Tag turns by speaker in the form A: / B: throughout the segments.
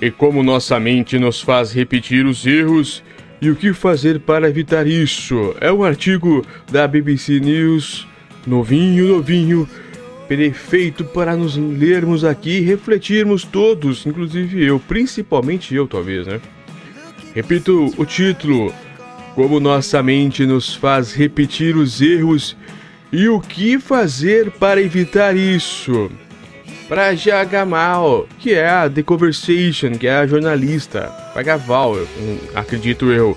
A: e como nossa mente nos faz repetir os erros e o que fazer para evitar isso. É um artigo da BBC News, novinho, novinho, perfeito para nos lermos aqui e refletirmos todos, inclusive eu, principalmente eu, talvez, né? Repito o título: Como nossa mente nos faz repetir os erros e o que fazer para evitar isso para Jagamal, que é a The Conversation, que é a jornalista. Pagaval, acredito eu.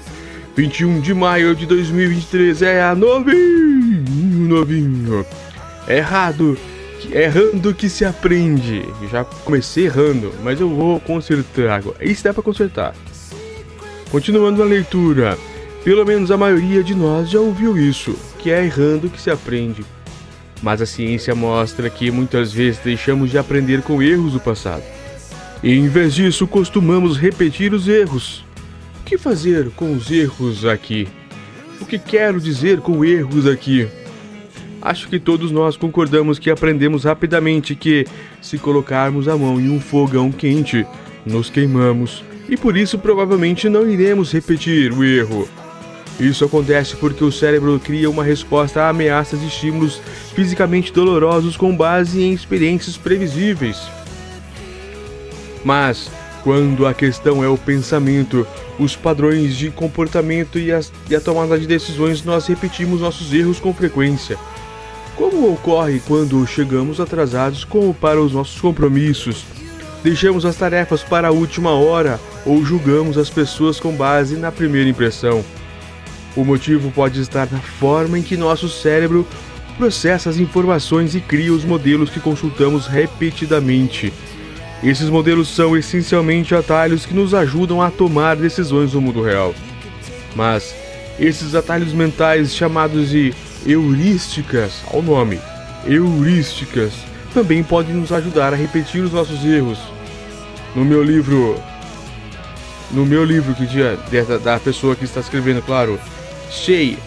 A: 21 de maio de 2023 é a novinho, novinho. Errado, errando que se aprende. Já comecei errando, mas eu vou consertar agora. Isso dá para consertar. Continuando a leitura. Pelo menos a maioria de nós já ouviu isso, que é errando que se aprende. Mas a ciência mostra que muitas vezes deixamos de aprender com erros do passado. E em vez disso, costumamos repetir os erros. O que fazer com os erros aqui? O que quero dizer com erros aqui? Acho que todos nós concordamos que aprendemos rapidamente que, se colocarmos a mão em um fogão quente, nos queimamos e por isso provavelmente não iremos repetir o erro. Isso acontece porque o cérebro cria uma resposta a ameaças e estímulos fisicamente dolorosos com base em experiências previsíveis. Mas, quando a questão é o pensamento, os padrões de comportamento e, as, e a tomada de decisões, nós repetimos nossos erros com frequência. Como ocorre quando chegamos atrasados como para os nossos compromissos? Deixamos as tarefas para a última hora ou julgamos as pessoas com base na primeira impressão. O motivo pode estar na forma em que nosso cérebro processa as informações e cria os modelos que consultamos repetidamente. Esses modelos são essencialmente atalhos que nos ajudam a tomar decisões no mundo real. Mas esses atalhos mentais chamados de heurísticas, ao nome, heurísticas, também podem nos ajudar a repetir os nossos erros. No meu livro, no meu livro que dia da pessoa que está escrevendo, claro, Shea,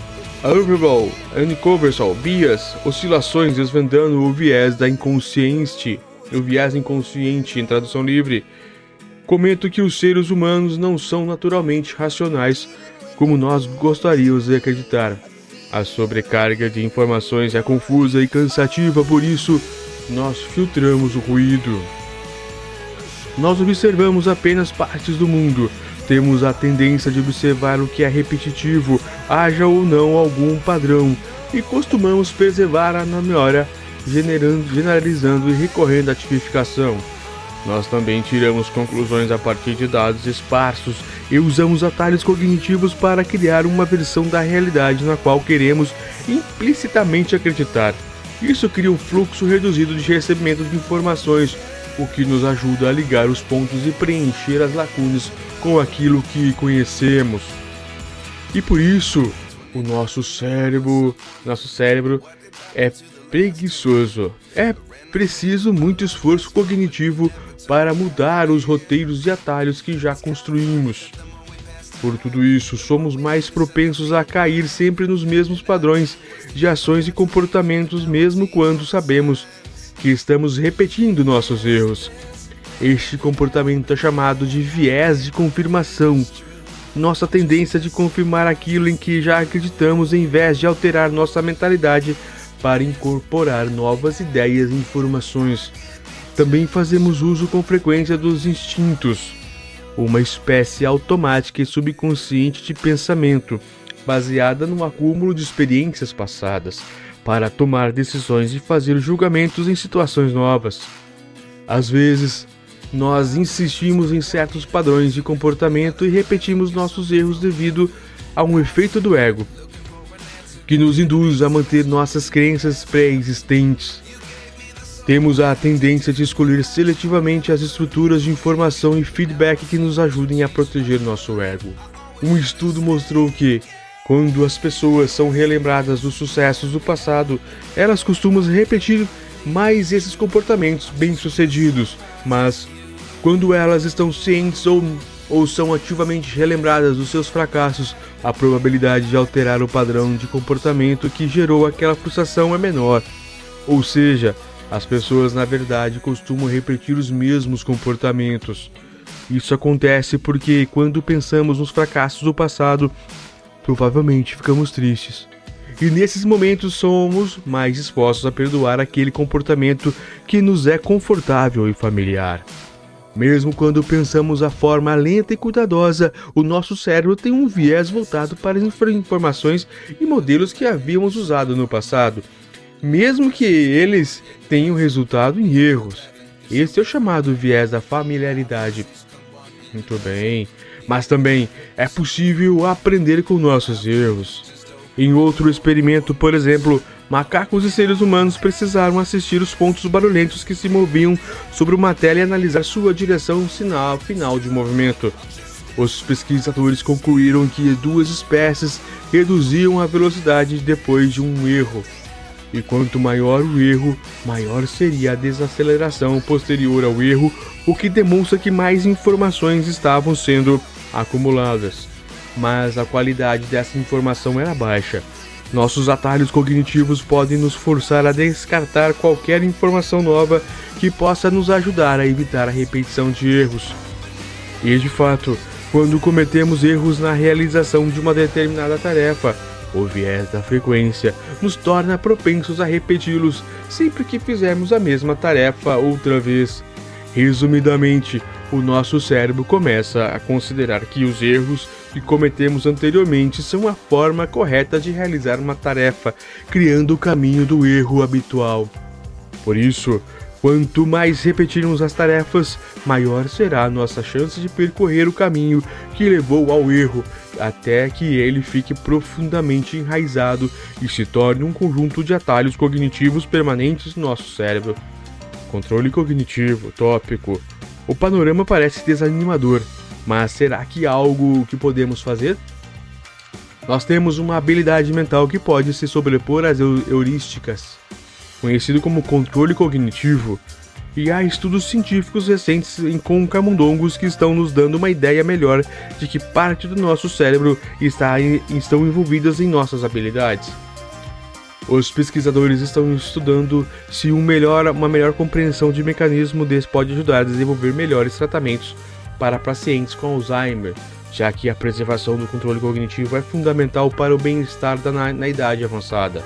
A: Unravel, Uncoversal, Bias, oscilações desvendando o viés da inconsciente, o viés inconsciente em tradução livre. Comento que os seres humanos não são naturalmente racionais como nós gostaríamos de acreditar. A sobrecarga de informações é confusa e cansativa, por isso nós filtramos o ruído. Nós observamos apenas partes do mundo temos a tendência de observar o que é repetitivo, haja ou não algum padrão, e costumamos preservar a memória, generalizando e recorrendo à tipificação. Nós também tiramos conclusões a partir de dados esparsos e usamos atalhos cognitivos para criar uma versão da realidade na qual queremos implicitamente acreditar. Isso cria um fluxo reduzido de recebimento de informações, o que nos ajuda a ligar os pontos e preencher as lacunas com aquilo que conhecemos. E por isso, o nosso cérebro, nosso cérebro é preguiçoso. É preciso muito esforço cognitivo para mudar os roteiros e atalhos que já construímos. Por tudo isso, somos mais propensos a cair sempre nos mesmos padrões de ações e comportamentos, mesmo quando sabemos que estamos repetindo nossos erros. Este comportamento é chamado de viés de confirmação. Nossa tendência de confirmar aquilo em que já acreditamos em vez de alterar nossa mentalidade para incorporar novas ideias e informações. Também fazemos uso com frequência dos instintos, uma espécie automática e subconsciente de pensamento, baseada no acúmulo de experiências passadas, para tomar decisões e fazer julgamentos em situações novas. Às vezes, nós insistimos em certos padrões de comportamento e repetimos nossos erros devido a um efeito do ego, que nos induz a manter nossas crenças pré-existentes. Temos a tendência de escolher seletivamente as estruturas de informação e feedback que nos ajudem a proteger nosso ego. Um estudo mostrou que, quando as pessoas são relembradas dos sucessos do passado, elas costumam repetir mais esses comportamentos bem-sucedidos, mas quando elas estão cientes ou, ou são ativamente relembradas dos seus fracassos, a probabilidade de alterar o padrão de comportamento que gerou aquela frustração é menor. Ou seja, as pessoas na verdade costumam repetir os mesmos comportamentos. Isso acontece porque quando pensamos nos fracassos do passado, provavelmente ficamos tristes. E nesses momentos somos mais dispostos a perdoar aquele comportamento que nos é confortável e familiar. Mesmo quando pensamos a forma lenta e cuidadosa, o nosso cérebro tem um viés voltado para as informações e modelos que havíamos usado no passado, mesmo que eles tenham resultado em erros. Esse é o chamado viés da familiaridade. Muito bem, mas também é possível aprender com nossos erros. Em outro experimento, por exemplo, macacos e seres humanos precisaram assistir os pontos barulhentos que se moviam sobre uma tela e analisar sua direção sinal final de movimento. Os pesquisadores concluíram que duas espécies reduziam a velocidade depois de um erro. E quanto maior o erro, maior seria a desaceleração posterior ao erro, o que demonstra que mais informações estavam sendo acumuladas mas a qualidade dessa informação era baixa. Nossos atalhos cognitivos podem nos forçar a descartar qualquer informação nova que possa nos ajudar a evitar a repetição de erros. E de fato, quando cometemos erros na realização de uma determinada tarefa, o viés da frequência nos torna propensos a repeti-los sempre que fizermos a mesma tarefa outra vez. Resumidamente, o nosso cérebro começa a considerar que os erros que cometemos anteriormente são a forma correta de realizar uma tarefa, criando o caminho do erro habitual. Por isso, quanto mais repetirmos as tarefas, maior será a nossa chance de percorrer o caminho que levou ao erro, até que ele fique profundamente enraizado e se torne um conjunto de atalhos cognitivos permanentes no nosso cérebro. Controle cognitivo, tópico. O panorama parece desanimador, mas será que há algo que podemos fazer? Nós temos uma habilidade mental que pode se sobrepor às heurísticas, conhecido como controle cognitivo, e há estudos científicos recentes com camundongos que estão nos dando uma ideia melhor de que parte do nosso cérebro está, estão envolvidas em nossas habilidades. Os pesquisadores estão estudando se um melhor, uma melhor compreensão de mecanismo desse pode ajudar a desenvolver melhores tratamentos para pacientes com Alzheimer, já que a preservação do controle cognitivo é fundamental para o bem-estar na, na idade avançada.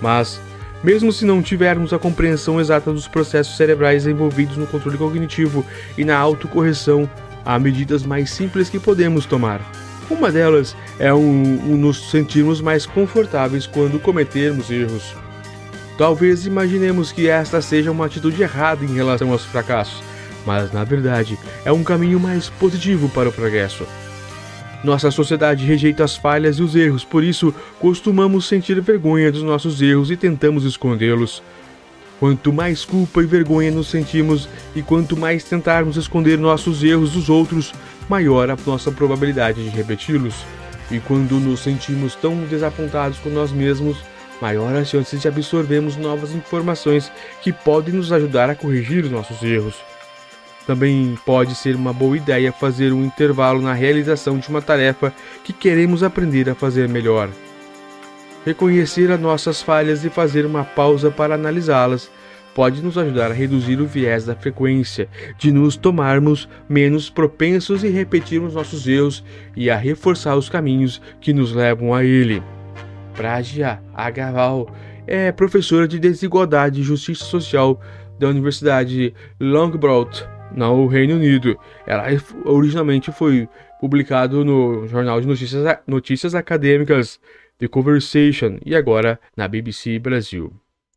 A: Mas, mesmo se não tivermos a compreensão exata dos processos cerebrais envolvidos no controle cognitivo e na autocorreção, há medidas mais simples que podemos tomar. Uma delas é um, um nos sentirmos mais confortáveis quando cometermos erros. Talvez imaginemos que esta seja uma atitude errada em relação aos fracassos, mas na verdade é um caminho mais positivo para o progresso. Nossa sociedade rejeita as falhas e os erros, por isso costumamos sentir vergonha dos nossos erros e tentamos escondê-los. Quanto mais culpa e vergonha nos sentimos e quanto mais tentarmos esconder nossos erros dos outros, maior a nossa probabilidade de repeti-los. E quando nos sentimos tão desapontados com nós mesmos, maior a chance de absorvermos novas informações que podem nos ajudar a corrigir os nossos erros. Também pode ser uma boa ideia fazer um intervalo na realização de uma tarefa que queremos aprender a fazer melhor. Reconhecer as nossas falhas e fazer uma pausa para analisá-las pode nos ajudar a reduzir o viés da frequência, de nos tomarmos menos propensos e repetirmos nossos erros e a reforçar os caminhos que nos levam a ele. Pragia Agaval é professora de Desigualdade e Justiça Social da Universidade Loughborough no Reino Unido. Ela originalmente foi publicado no jornal de notícias, notícias acadêmicas The Conversation e agora na BBC Brasil.